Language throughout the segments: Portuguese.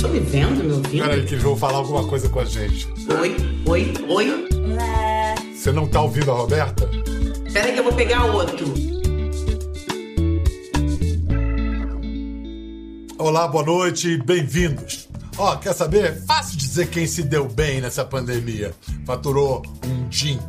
estão me vendo, me ouvindo? Peraí, que eles vão falar alguma coisa com a gente. Oi, oi, oi. Você não tá ouvindo a Roberta? Peraí que eu vou pegar outro. Olá, boa noite, bem-vindos. Ó, quer saber? Fácil dizer quem se deu bem nessa pandemia. Faturou um din.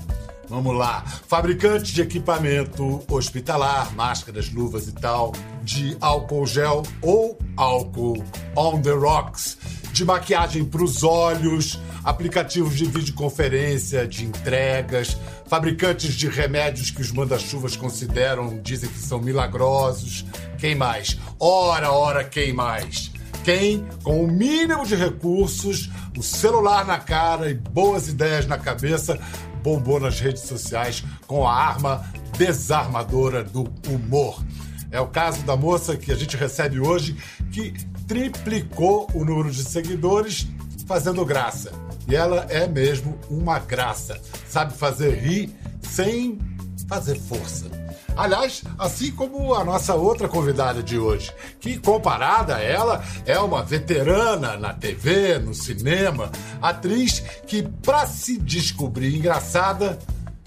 Vamos lá. Fabricantes de equipamento hospitalar, máscaras, luvas e tal, de álcool gel ou álcool on the rocks, de maquiagem para os olhos, aplicativos de videoconferência, de entregas, fabricantes de remédios que os manda-chuvas consideram, dizem que são milagrosos. Quem mais? Ora, ora, quem mais? Quem, com o mínimo de recursos, o celular na cara e boas ideias na cabeça, bombou nas redes sociais com a arma desarmadora do humor. É o caso da moça que a gente recebe hoje, que triplicou o número de seguidores fazendo graça. E ela é mesmo uma graça. Sabe fazer rir sem fazer força. Aliás, assim como a nossa outra convidada de hoje, que comparada a ela é uma veterana na TV, no cinema, atriz que, para se descobrir engraçada,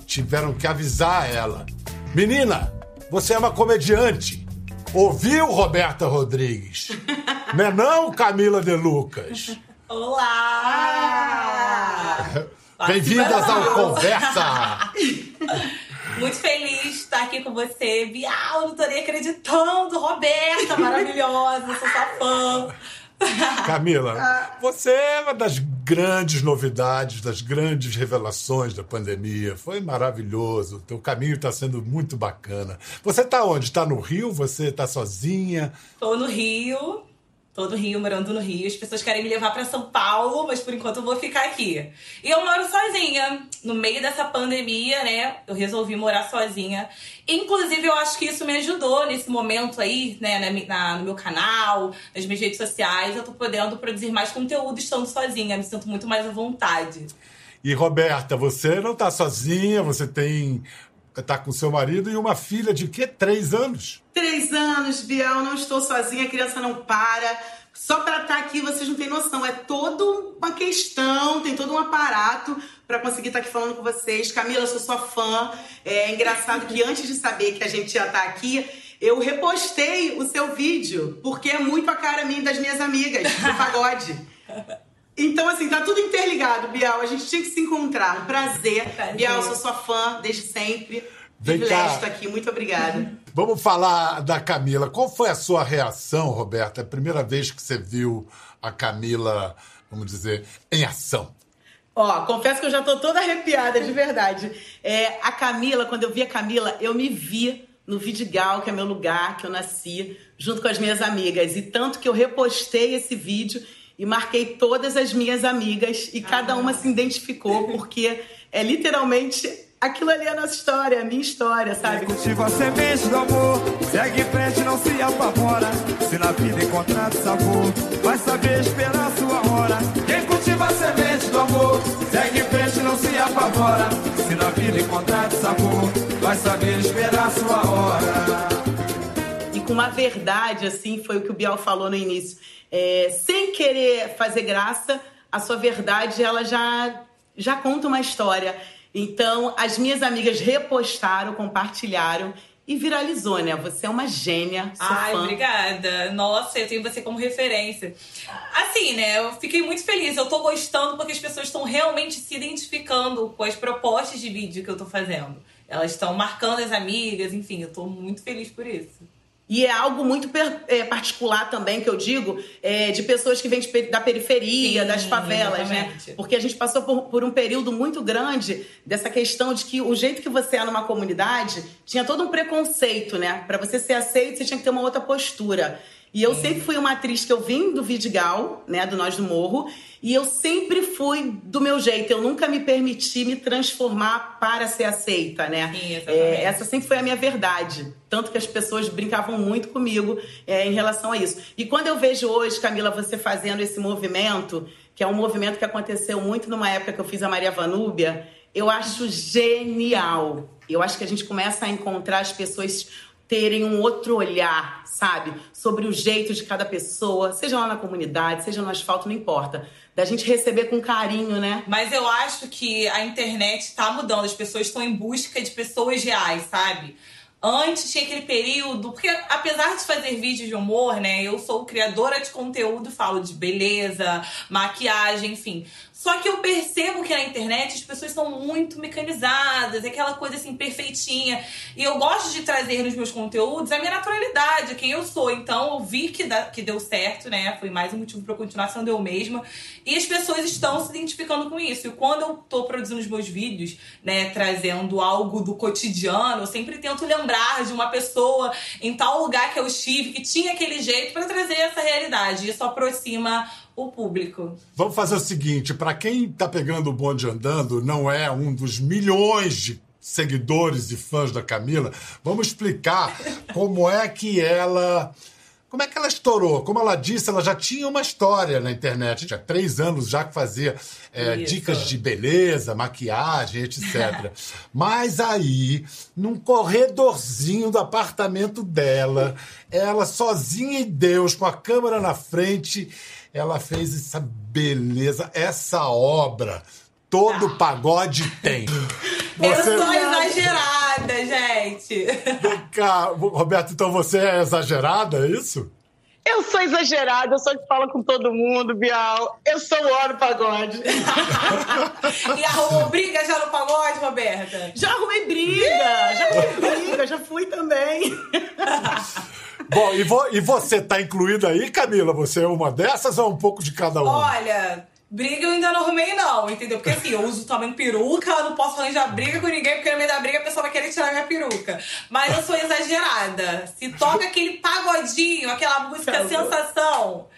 tiveram que avisar ela: Menina, você é uma comediante. Ouviu, Roberta Rodrigues? Não é não, Camila De Lucas? Olá! Bem-vindas ao Conversa! Muito feliz de estar aqui com você. Bial, não tô nem acreditando. Roberta, maravilhosa, sou sua fã. Camila, você é uma das grandes novidades, das grandes revelações da pandemia. Foi maravilhoso. O teu caminho está sendo muito bacana. Você está onde? Está no Rio? Você está sozinha? Tô no Rio. Tô no Rio, morando no Rio. As pessoas querem me levar para São Paulo, mas por enquanto eu vou ficar aqui. E eu moro sozinha. No meio dessa pandemia, né? Eu resolvi morar sozinha. Inclusive, eu acho que isso me ajudou nesse momento aí, né? Na, na, no meu canal, nas minhas redes sociais. Eu tô podendo produzir mais conteúdo estando sozinha. Me sinto muito mais à vontade. E Roberta, você não tá sozinha, você tem tá com seu marido e uma filha de quê? Três anos? Três anos, Biel, não estou sozinha, a criança não para. Só para estar aqui, vocês não têm noção. É toda uma questão, tem todo um aparato para conseguir estar aqui falando com vocês. Camila, eu sou sua fã. É engraçado que antes de saber que a gente ia estar aqui, eu repostei o seu vídeo, porque é muito a cara minha e das minhas amigas do pagode. Então, assim, tá tudo interligado, Bial. A gente tinha que se encontrar. Prazer. Prazer. Bial, sou sua fã desde sempre. Vem Privilégio cá. estar aqui. Muito obrigada. Vamos falar da Camila. Qual foi a sua reação, Roberta? É a primeira vez que você viu a Camila, vamos dizer, em ação. Ó, confesso que eu já tô toda arrepiada, de verdade. É, a Camila, quando eu vi a Camila, eu me vi no Vidigal, que é meu lugar, que eu nasci, junto com as minhas amigas. E tanto que eu repostei esse vídeo e marquei todas as minhas amigas e cada uma se identificou, porque é literalmente aquilo ali é a nossa história, a minha história, sabe? Cultiva a semente do amor, segue em frente, não se apavora. Se na vida encontrar sabor, vai saber esperar a sua hora. Quem cultiva a semente do amor, segue em frente, não se apavora. Se na vida encontrar sabor, vai saber esperar a sua hora. Com uma verdade, assim, foi o que o Biel falou no início. É, sem querer fazer graça, a sua verdade, ela já, já conta uma história. Então, as minhas amigas repostaram, compartilharam e viralizou, né? Você é uma gênia, sou Ai, fã. obrigada. Nossa, eu tenho você como referência. Assim, né? Eu fiquei muito feliz. Eu tô gostando porque as pessoas estão realmente se identificando com as propostas de vídeo que eu tô fazendo. Elas estão marcando as amigas, enfim, eu tô muito feliz por isso. E é algo muito per- é, particular também, que eu digo, é, de pessoas que vêm de da periferia, Sim, das favelas, exatamente. né? Porque a gente passou por, por um período muito grande dessa questão de que o jeito que você é numa comunidade tinha todo um preconceito, né? Pra você ser aceito, você tinha que ter uma outra postura. E eu sempre fui uma atriz que eu vim do Vidigal, né, do Nós do Morro, e eu sempre fui do meu jeito. Eu nunca me permiti me transformar para ser aceita, né? Sim, exatamente. É, essa sempre foi a minha verdade. Tanto que as pessoas brincavam muito comigo é, em relação a isso. E quando eu vejo hoje, Camila, você fazendo esse movimento, que é um movimento que aconteceu muito numa época que eu fiz a Maria Vanúbia, eu acho genial. Eu acho que a gente começa a encontrar as pessoas terem um outro olhar, sabe? Sobre o jeito de cada pessoa, seja lá na comunidade, seja no asfalto, não importa. Da gente receber com carinho, né? Mas eu acho que a internet tá mudando, as pessoas estão em busca de pessoas reais, sabe? Antes tinha aquele período, porque apesar de fazer vídeos de humor, né, eu sou criadora de conteúdo, falo de beleza, maquiagem, enfim. Só que eu percebo que na internet as pessoas são muito mecanizadas, é aquela coisa assim perfeitinha. E eu gosto de trazer nos meus conteúdos a minha naturalidade, quem eu sou. Então eu vi que, da, que deu certo, né? Foi mais um motivo para continuar sendo eu mesma. E as pessoas estão se identificando com isso. E quando eu tô produzindo os meus vídeos, né, trazendo algo do cotidiano, eu sempre tento lembrar de uma pessoa em tal lugar que eu estive, que tinha aquele jeito, para trazer essa realidade. Isso aproxima o público. Vamos fazer o seguinte: para quem está pegando o bonde andando, não é um dos milhões de seguidores e fãs da Camila, vamos explicar como é que ela. Como é que ela estourou? Como ela disse, ela já tinha uma história na internet. Tinha três anos já que fazia é, dicas de beleza, maquiagem, etc. Mas aí, num corredorzinho do apartamento dela, ela sozinha em Deus, com a câmera na frente, ela fez essa beleza, essa obra. Todo ah. pagode tem. Você... Eu sou exagerada, gente. Vem cá, Roberto, então você é exagerada, é isso? Eu sou exagerada, eu sou que fala com todo mundo, Bial. Eu sou o hora pagode. e arrumou briga já no pagode, Roberta? Já arrumei briga, já arrumei briga, já fui também. Bom, e, vo, e você tá incluída aí, Camila? Você é uma dessas ou é um pouco de cada um? Olha, briga eu ainda não arrumei, não, entendeu? Porque assim, eu uso também peruca, não posso arranjar briga com ninguém, porque no meio da briga a pessoa vai querer tirar minha peruca. Mas eu sou exagerada. Se toca aquele pagodinho, aquela música tá sensação.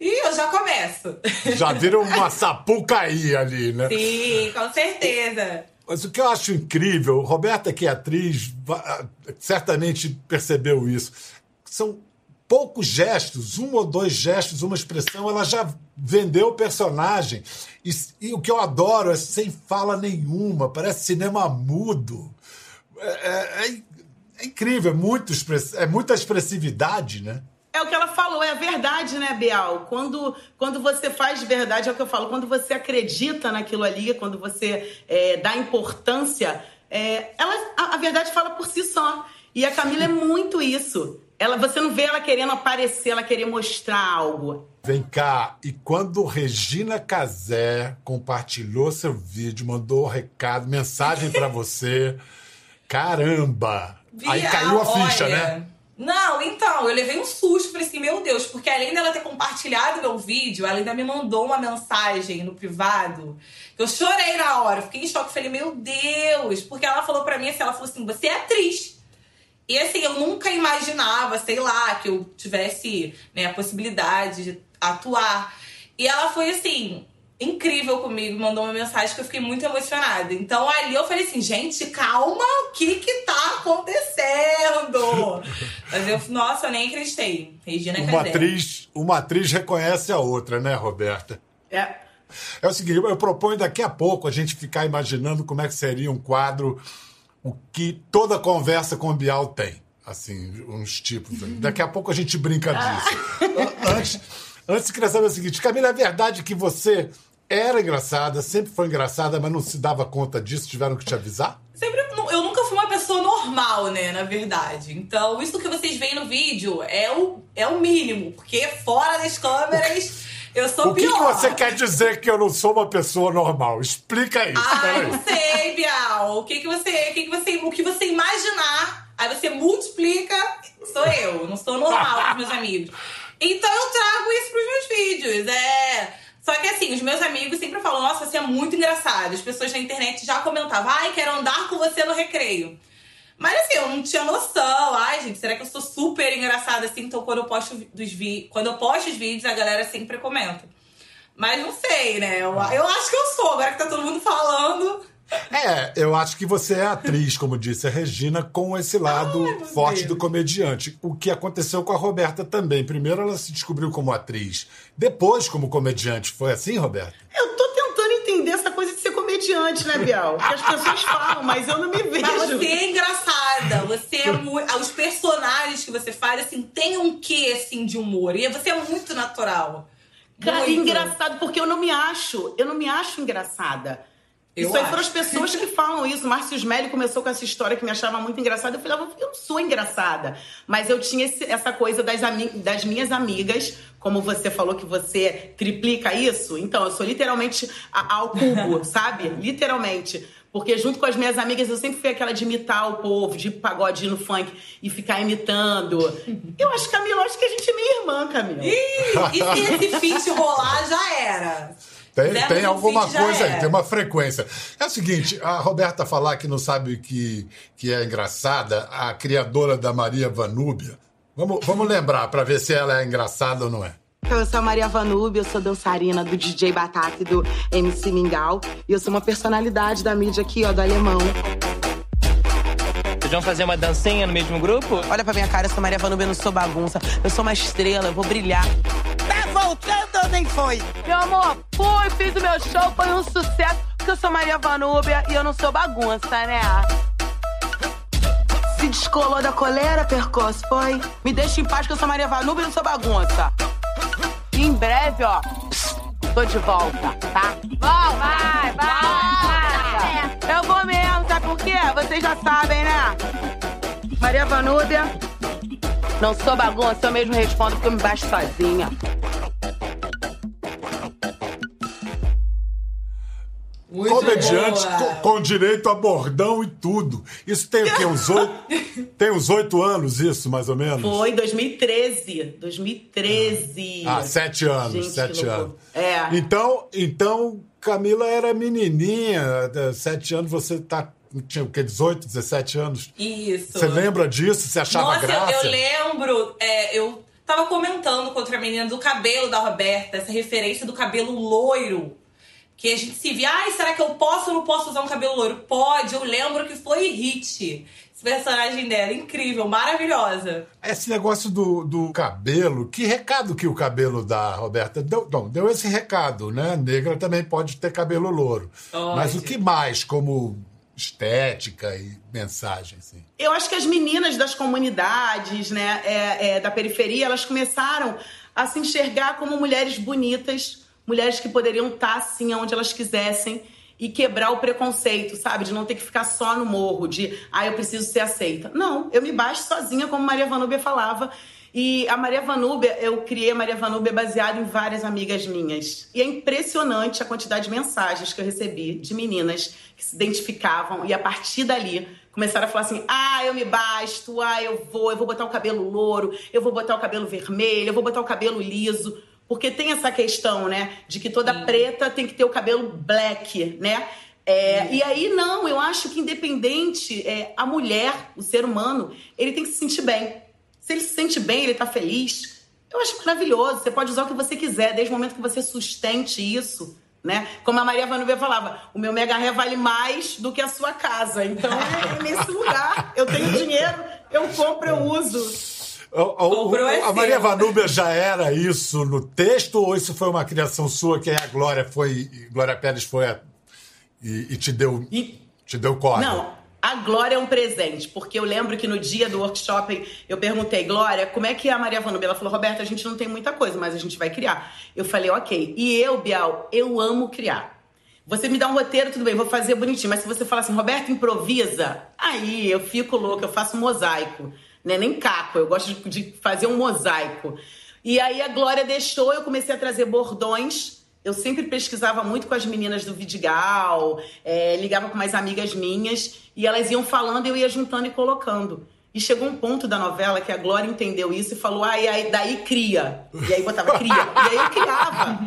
E eu já começo. Já vira uma sapucaí ali, né? Sim, com certeza. Mas o que eu acho incrível, Roberta, que é atriz, certamente percebeu isso são poucos gestos, um ou dois gestos, uma expressão, ela já vendeu o personagem. E, e o que eu adoro é sem fala nenhuma, parece cinema mudo. É, é, é, é incrível, é, muito é muita expressividade, né? É o que ela falou, é a verdade, né, Bial? Quando, quando você faz verdade, é o que eu falo, quando você acredita naquilo ali, quando você é, dá importância, é, ela, a, a verdade fala por si só. E a Camila é muito isso. Ela, você não vê ela querendo aparecer, ela querer mostrar algo. Vem cá, e quando Regina Casé compartilhou seu vídeo, mandou um recado, mensagem para você, caramba! Aí caiu a ficha, olha, né? Não, então, eu levei um susto, falei assim, meu Deus, porque além dela ter compartilhado meu vídeo, ela ainda me mandou uma mensagem no privado. Eu chorei na hora, fiquei em choque, falei, meu Deus, porque ela falou pra mim assim, ela falou assim, você é atriz. E assim, eu nunca imaginava, sei lá, que eu tivesse né, a possibilidade de atuar. E ela foi assim, incrível comigo, mandou uma mensagem que eu fiquei muito emocionada. Então ali eu falei assim, gente, calma, o que que tá acontecendo? Mas eu, nossa, eu nem acreditei. Regina uma atriz, uma atriz reconhece a outra, né, Roberta? É. É o seguinte, eu proponho daqui a pouco a gente ficar imaginando como é que seria um quadro o que toda conversa com o Bial tem. Assim, uns tipos. Daqui a pouco a gente brinca disso. antes, antes, queria saber o seguinte: Camila, é verdade que você era engraçada, sempre foi engraçada, mas não se dava conta disso? Tiveram que te avisar? Sempre, eu nunca fui uma pessoa normal, né, na verdade. Então, isso que vocês veem no vídeo é o, é o mínimo, porque fora das câmeras. Eu sou o que pior. O que você quer dizer que eu não sou uma pessoa normal? Explica isso. Ah, não sei, Bial. O que, que você. O que, que você. O que você imaginar, aí você multiplica, sou eu. Não sou normal com os meus amigos. Então eu trago isso pros meus vídeos. É. Só que assim, os meus amigos sempre falam, nossa, você é muito engraçado. As pessoas na internet já comentavam, ai, quero andar com você no recreio. Mas assim, eu não tinha noção. Ai, gente, será que eu sou super engraçada assim? Então quando eu posto dos vi... quando eu posto os vídeos, a galera sempre comenta. Mas não sei, né? Eu, eu acho que eu sou, agora que tá todo mundo falando. É, eu acho que você é atriz, como disse a Regina, com esse lado Ai, forte Deus. do comediante. O que aconteceu com a Roberta também. Primeiro ela se descobriu como atriz, depois como comediante. Foi assim, Roberta? Eu tô tentando entender essa coisa de ser comediante né, Biel? Porque as pessoas falam, mas eu não me vejo. Mas você é engraçada. Você é muito. Os personagens que você faz, assim, tem um quê, assim, de humor. E você é muito natural. Cara, Muito. engraçado, porque eu não me acho, eu não me acho engraçada. Eu isso aí foram acho. as pessoas que falam isso. Márcio Smelly começou com essa história que me achava muito engraçada. Eu falava, eu não sou engraçada. Mas eu tinha esse- essa coisa das, das minhas amigas, como você falou que você triplica isso. Então, eu sou literalmente a- ao cubo, sabe? Literalmente. Porque junto com as minhas amigas, eu sempre fui aquela de imitar o povo, de pagodinho no funk e ficar imitando. Eu acho, Camila, eu acho que a gente é minha irmã, Camila. Ih, e se esse feat rolar, já era. Tem, tem alguma coisa aí, tem uma frequência. É o seguinte, a Roberta falar que não sabe que, que é engraçada, a criadora da Maria Vanúbia. Vamos, vamos lembrar para ver se ela é engraçada ou não é. Então, eu sou a Maria Vanúbia, eu sou dançarina do DJ Batata e do MC Mingau. E eu sou uma personalidade da mídia aqui, ó, do alemão. Vocês vão fazer uma dancinha no mesmo grupo? Olha pra minha cara, eu sou Maria Vanúbia, eu não sou bagunça. Eu sou uma estrela, eu vou brilhar. Tá voltando ou nem foi? Meu amor, fui, fiz o meu show, foi um sucesso. Porque eu sou Maria Vanúbia e eu não sou bagunça, né? Se descolou da coleira, Percoce, foi? Me deixa em paz que eu sou Maria Vanúbia e não sou bagunça. E em breve, ó, tô de volta, tá? Vai, vai, vai! Eu vou mesmo, sabe por quê? Vocês já sabem, né? Maria Vanúbia. Não sou bagunça, eu mesmo respondo porque eu me baixo sozinha. Comediante com, com direito a bordão e tudo. Isso tem o quê? Uns oito, tem uns oito anos, isso, mais ou menos? Foi 2013. 2013. Ah, sete anos, Gente, sete que anos. É. Então, então, Camila era menininha, eh, sete anos, você tá, tinha o quê, 18, 17 anos? Isso. Você lembra disso? Você achava Nossa, eu- graça? eu, lembro. é, eu tava comentando com outra menina do cabelo da Roberta, essa referência do cabelo loiro. Que a gente se via, ai, será que eu posso ou não posso usar um cabelo loiro? Pode, eu lembro que foi hit. Esse personagem dela, incrível, maravilhosa. Esse negócio do, do cabelo, que recado que o cabelo da Roberta deu? Não, deu esse recado, né? Negra também pode ter cabelo louro. Pode. Mas o que mais como estética e mensagem, assim? Eu acho que as meninas das comunidades, né, é, é, da periferia, elas começaram a se enxergar como mulheres bonitas, mulheres que poderiam estar assim onde elas quisessem e quebrar o preconceito, sabe? De não ter que ficar só no morro, de ah, eu preciso ser aceita. Não, eu me baixo sozinha, como Maria Vanúbia falava. E a Maria Vanúbia, eu criei a Maria Vanúbia baseada em várias amigas minhas. E é impressionante a quantidade de mensagens que eu recebi de meninas que se identificavam e a partir dali começaram a falar assim: ah, eu me basto, ah, eu vou, eu vou botar o cabelo louro, eu vou botar o cabelo vermelho, eu vou botar o cabelo liso. Porque tem essa questão, né, de que toda preta tem que ter o cabelo black, né? É, e aí, não, eu acho que independente, é, a mulher, o ser humano, ele tem que se sentir bem. Se ele se sente bem, ele tá feliz, eu acho maravilhoso. Você pode usar o que você quiser, desde o momento que você sustente isso, né? Como a Maria Vanúbia falava, o meu mega ré vale mais do que a sua casa. Então é nesse lugar. Eu tenho dinheiro, eu compro, eu uso. O- o- é a Maria. Vanúbia já era isso no texto ou isso foi uma criação sua que aí a Glória foi. Glória Pérez foi a- e, e te deu. E Te deu corda? Não, a Glória é um presente, porque eu lembro que no dia do workshop eu perguntei, Glória, como é que é a Maria Vanúbia? Ela falou, Roberta, a gente não tem muita coisa, mas a gente vai criar. Eu falei, ok. E eu, Bial, eu amo criar. Você me dá um roteiro, tudo bem, vou fazer bonitinho. Mas se você falar assim, Roberta, improvisa, aí eu fico louca, eu faço um mosaico. Né? Nem caco, eu gosto de, fazer um mosaico. E aí a Glória deixou, eu comecei a trazer bordões. Eu sempre pesquisava muito com as meninas do Vidigal, é, ligava com mais amigas minhas, e elas iam falando eu ia juntando e colocando. E chegou um ponto da novela que a Glória entendeu isso e falou, ah, e aí, daí cria. E aí botava cria. e aí eu criava.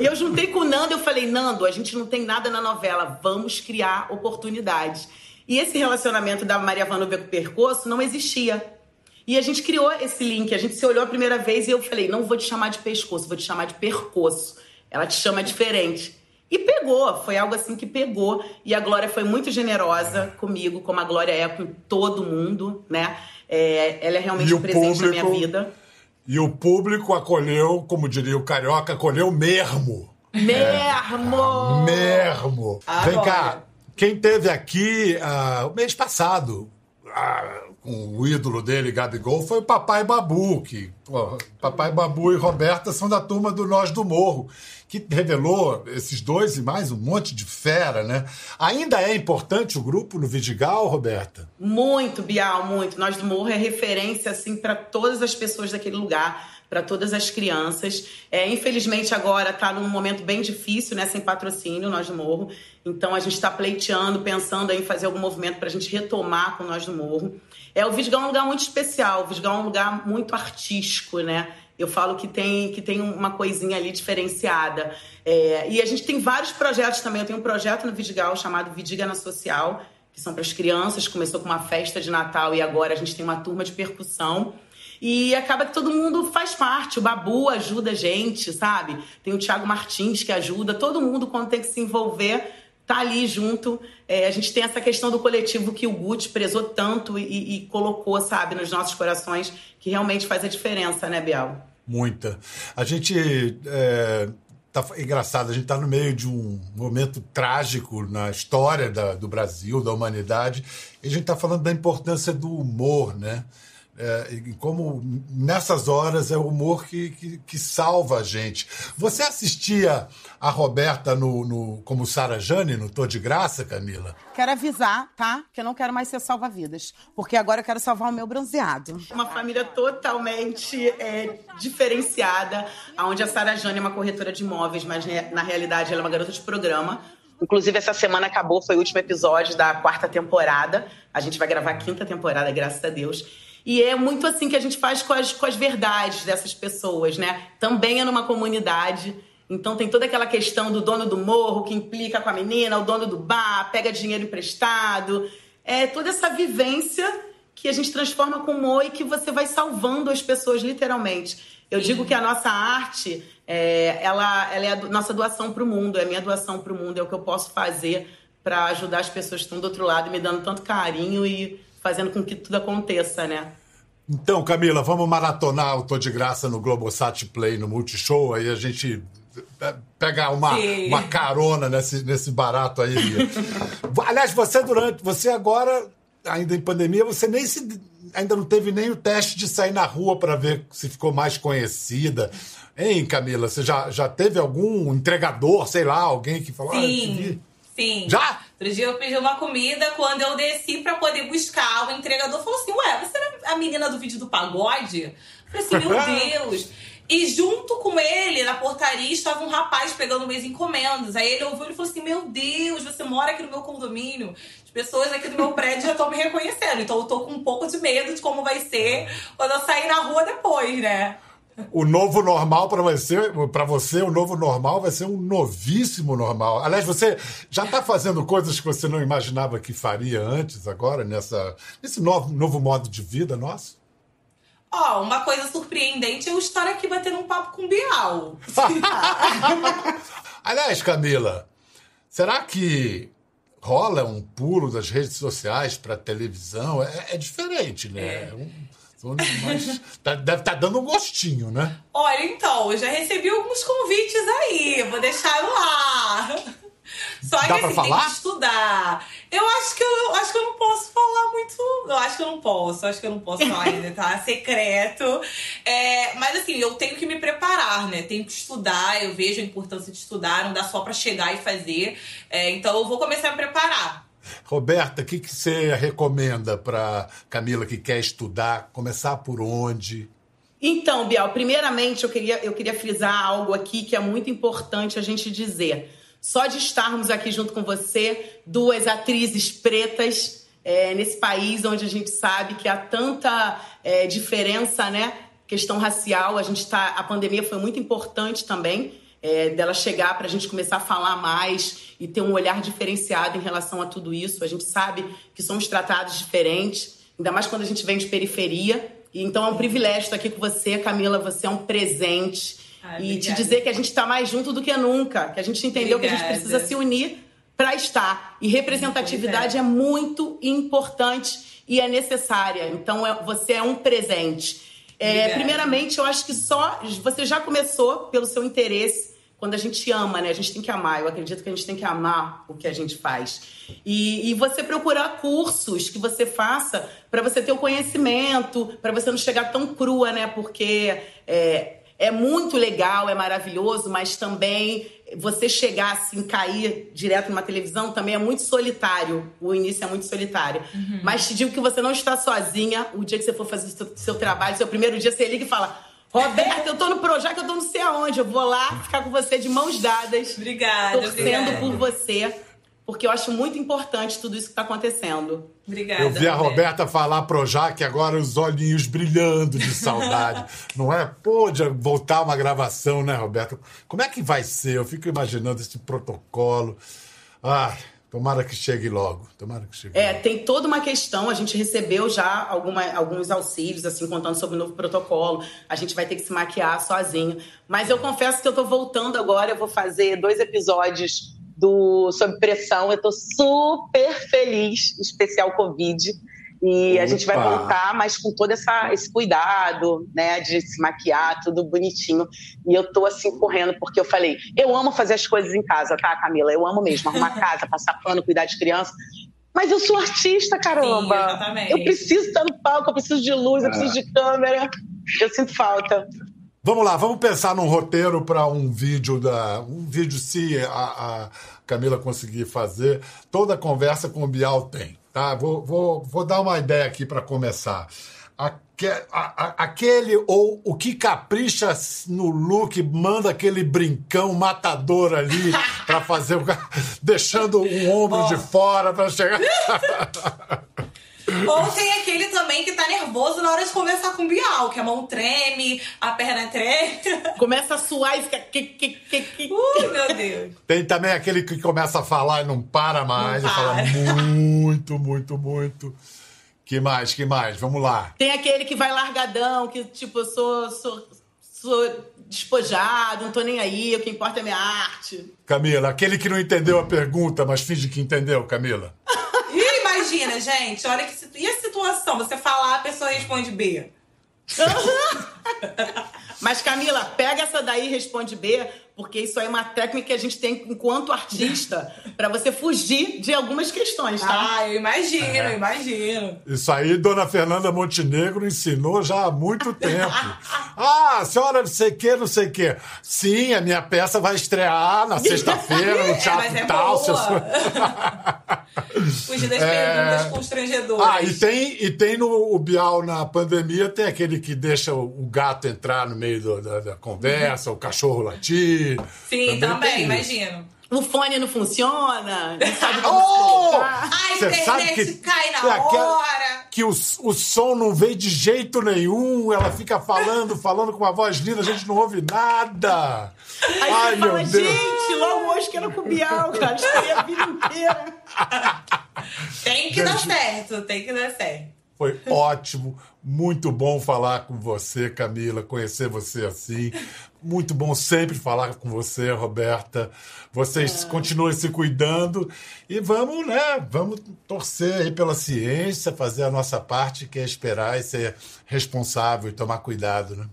E eu juntei com o Nando eu falei, Nando, a gente não tem nada na novela, vamos criar oportunidades. E esse relacionamento da Maria Vanúbia com o Percoço não existia. E a gente criou esse link, a gente se olhou a primeira vez e eu falei, não vou te chamar de pescoço, vou te chamar de percoço. Ela te chama diferente. E pegou, foi algo assim que pegou. E a Glória foi muito generosa comigo, como a Glória é com todo mundo, né? É, ela é realmente presente na minha público? vida. E o público acolheu, como diria o carioca, acolheu mesmo. Mermo! Mermo! Vem cá, quem teve aqui uh, o mês passado, uh, com o ídolo dele, Gabigol, foi o Papai Babu, que pô, Papai Babu e Roberta são da turma do Nós do Morro, que revelou esses dois e mais um monte de fera, né? Ainda é importante o grupo no Vidigal, Roberta? Muito, Bial, muito. Nós do Morro é referência assim para todas as pessoas daquele lugar para todas as crianças. É, infelizmente, agora está num momento bem difícil, né? Sem patrocínio, Nós do Morro. Então, a gente está pleiteando, pensando em fazer algum movimento para a gente retomar com Nós do Morro. É, o Visgão é um lugar muito especial. O Visgão é um lugar muito artístico, né? Eu falo que tem, que tem uma coisinha ali diferenciada. É, e a gente tem vários projetos também. Eu tenho um projeto no Vidigal chamado Vidiga na Social, que são para as crianças. Começou com uma festa de Natal e agora a gente tem uma turma de percussão. E acaba que todo mundo faz parte. O Babu ajuda a gente, sabe? Tem o Thiago Martins que ajuda. Todo mundo, quando tem que se envolver, tá ali junto. É, a gente tem essa questão do coletivo que o Gucci prezou tanto e, e, colocou, sabe, nos nossos corações, que realmente faz a diferença, né, Biel? Muita. A gente. É, tá engraçado, a gente está no meio de um momento trágico na história da, do Brasil, da humanidade, e a gente está falando da importância do humor, né? É, e como nessas horas é o humor que, que, que, salva a gente. Você assistia a Roberta no, no como Sara Jane no Tô de Graça, Camila? Quero avisar, tá? Que eu não quero mais ser salva-vidas. Porque agora eu quero salvar o meu bronzeado. Uma família totalmente é, diferenciada, onde a Sara Jane é uma corretora de imóveis, mas né, na realidade ela é uma garota de programa. Inclusive, essa semana acabou, foi o último episódio da quarta temporada. A gente vai gravar a quinta temporada, graças a Deus. E é muito assim que a gente faz com as, com as verdades dessas pessoas, né? Também é numa comunidade. Então tem toda aquela questão do dono do morro que implica com a menina, o dono do bar, pega dinheiro emprestado. É toda essa vivência que a gente transforma com humor e que você vai salvando as pessoas, literalmente. Eu digo que a nossa arte, é, ela, ela é a nossa doação para o mundo, é a minha doação para o mundo, é o que eu posso fazer para ajudar as pessoas que estão do outro lado, me dando tanto carinho e fazendo com que tudo aconteça, né? Então, Camila, vamos maratonar o Tô de Graça no Globosat Play, no Multishow, aí a gente é, pega uma, uma carona nesse, nesse barato aí. Aliás, você durante. Você agora, ainda em pandemia, você nem se. Ainda não teve nem o teste de sair na rua para ver se ficou mais conhecida. Hein, Camila? Você já, já teve algum entregador, sei lá, alguém que falou. Sim. Ah, Sim. Já? Outro dia eu pedi uma comida, quando eu desci pra poder buscar, o entregador falou assim: Ué, você era a menina do vídeo do pagode? Eu falei assim: Meu Deus. E junto com ele, na portaria, estava um rapaz pegando minhas encomendas. Aí ele ouviu e falou assim: Meu Deus, você mora aqui no meu condomínio? As pessoas aqui do meu prédio já estão me reconhecendo. Então eu tô com um pouco de medo de como vai ser quando eu sair na rua depois, né? O novo normal para você, para você, o novo normal vai ser um novíssimo normal. Aliás, você já está fazendo coisas que você não imaginava que faria antes, agora, nessa, nesse novo, novo modo de vida nosso? Ó, oh, uma coisa surpreendente é eu estar aqui batendo um papo com o Bial. Aliás, Camila, será que rola um pulo das redes sociais para televisão? É, é, diferente, né? É. Um mas tá, deve estar tá dando um gostinho, né? Olha, então, eu já recebi alguns convites aí. Vou deixar lá. Só que Dá assim, falar? tem que estudar. Eu acho que eu, acho que eu não posso falar muito. Eu acho que eu não posso, acho que eu não posso falar ainda, tá? Secreto. É, mas assim, eu tenho que me preparar, né? Tenho que estudar, eu vejo a importância de estudar, não dá só para chegar e fazer. É, então eu vou começar a me preparar. Roberta, o que, que você recomenda para Camila que quer estudar? Começar por onde? Então, Bial, primeiramente eu queria, eu queria frisar algo aqui que é muito importante a gente dizer. Só de estarmos aqui junto com você, duas atrizes pretas é, nesse país onde a gente sabe que há tanta é, diferença, né? Questão racial, a gente tá. A pandemia foi muito importante também é, dela chegar para a gente começar a falar mais e ter um olhar diferenciado em relação a tudo isso. A gente sabe que somos tratados diferentes, ainda mais quando a gente vem de periferia. E então é um privilégio estar aqui com você, Camila. Você é um presente. Ai, e te dizer que a gente está mais junto do que nunca, que a gente entendeu obrigada. que a gente precisa se unir para estar. E representatividade é. é. muito importante e é necessária. Então é, você é um presente. É, primeiramente, eu acho que só você já começou pelo seu interesse quando a gente ama, né? A gente tem que amar. Eu acredito que a gente tem que amar o que a gente faz. E, e você procurar cursos que você faça para você ter o conhecimento, para você não chegar tão crua, né? Porque é, é muito legal, é maravilhoso, mas também você chegar assim, cair direto numa televisão também é muito solitário. O início é muito solitário. Uhum. Mas te digo que você não está sozinha. O dia que você for fazer o seu, seu trabalho, seu primeiro dia, você liga e fala Roberta, eu tô no projeto, eu tô não sei aonde. Eu vou lá ficar com você de mãos dadas. Obrigada. Torcendo obrigada. por você. Porque eu acho muito importante tudo isso que tá acontecendo. Obrigada. Eu vi a Roberta falar pro Jaque agora os olhinhos brilhando de saudade. não é? Pô, de voltar uma gravação, né, Roberta? Como é que vai ser? Eu fico imaginando esse protocolo. Ai. Tomara que chegue logo. Tomara que chegue. É, logo. tem toda uma questão. A gente recebeu já alguma, alguns auxílios, assim, contando sobre o novo protocolo. A gente vai ter que se maquiar sozinho. Mas eu confesso que eu tô voltando agora. Eu vou fazer dois episódios do Sob Pressão. Eu tô super feliz, especial Covid. E Opa. a gente vai voltar, mas com todo essa, esse cuidado, né, de se maquiar, tudo bonitinho. E eu tô assim correndo, porque eu falei, eu amo fazer as coisas em casa, tá, Camila? Eu amo mesmo, arrumar casa, passar pano, cuidar de criança. Mas eu sou artista, caramba. Sim, eu preciso estar no palco, eu preciso de luz, eu preciso de câmera. Eu sinto falta. Vamos lá, vamos pensar num roteiro para um vídeo da. Um vídeo, se a, a Camila conseguir fazer. Toda conversa com o Bial tem. Tá, vou, vou, vou dar uma ideia aqui para começar. Aque, a, a, aquele ou o que capricha no look, manda aquele brincão matador ali para fazer o deixando um ombro oh. de fora para chegar. Ou tem aquele também que tá nervoso na hora de conversar com o Bial, que a mão treme, a perna treme. Começa a suar e fica. Ui, meu Deus. Tem também aquele que começa a falar e não para mais, não para. e fala muito, muito, muito. Que mais? Que mais? Vamos lá. Tem aquele que vai largadão, que tipo, eu sou, sou, sou despojado, não tô nem aí, o que importa é minha arte. Camila, aquele que não entendeu a pergunta, mas finge que entendeu, Camila. Imagina, gente, olha que e a situação, você falar, a pessoa responde B. Mas Camila, pega essa daí e responde B, porque isso aí é uma técnica que a gente tem enquanto artista para você fugir de algumas questões, tá? Ah, eu imagino, é. eu imagino. Isso aí Dona Fernanda Montenegro ensinou já há muito tempo. ah, senhora não sei o que, não sei o que. Sim, a minha peça vai estrear na sexta-feira no Teatro é, mas é tal. Boa. Fugir das é... perguntas constrangedoras. Ah, e tem, e tem no o Bial na pandemia, tem aquele que deixa o gato entrar no meio do, da, da, conversa, o cachorro latir. Sim, também, também imagino. O fone não funciona, não sabe como oh! A internet que cai na hora. Que o, o som não vem de jeito nenhum, ela fica falando, falando com uma voz linda, a gente não ouve nada. Aí Ai, meu fala, Deus. gente, logo hoje que era com o Bial, cara, esperei a vida inteira. Tem que gente, dar certo, tem que dar certo. Foi ótimo, muito bom falar com você, Camila, conhecer você assim. Muito bom sempre falar com você, Roberta. Vocês é. continuem se cuidando e vamos, né? Vamos torcer aí pela ciência, fazer a nossa parte, que é esperar e ser responsável e tomar cuidado, né?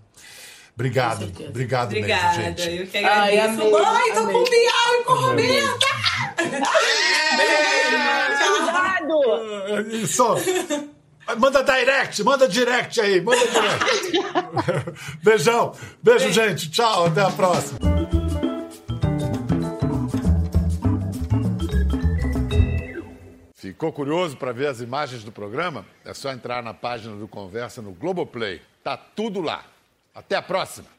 Obrigado, obrigado Obrigada, mesmo, gente. eu que agradeço. Ai, Mãe, tô com o Bial e com o Roberta! Cuidado! Isso! Manda direct, manda direct aí, manda direct. Beijão. Beijo, gente. Tchau, até a próxima. Ficou curioso para ver as imagens do programa? É só entrar na página do Conversa no Globoplay. Tá tudo lá. Até a próxima.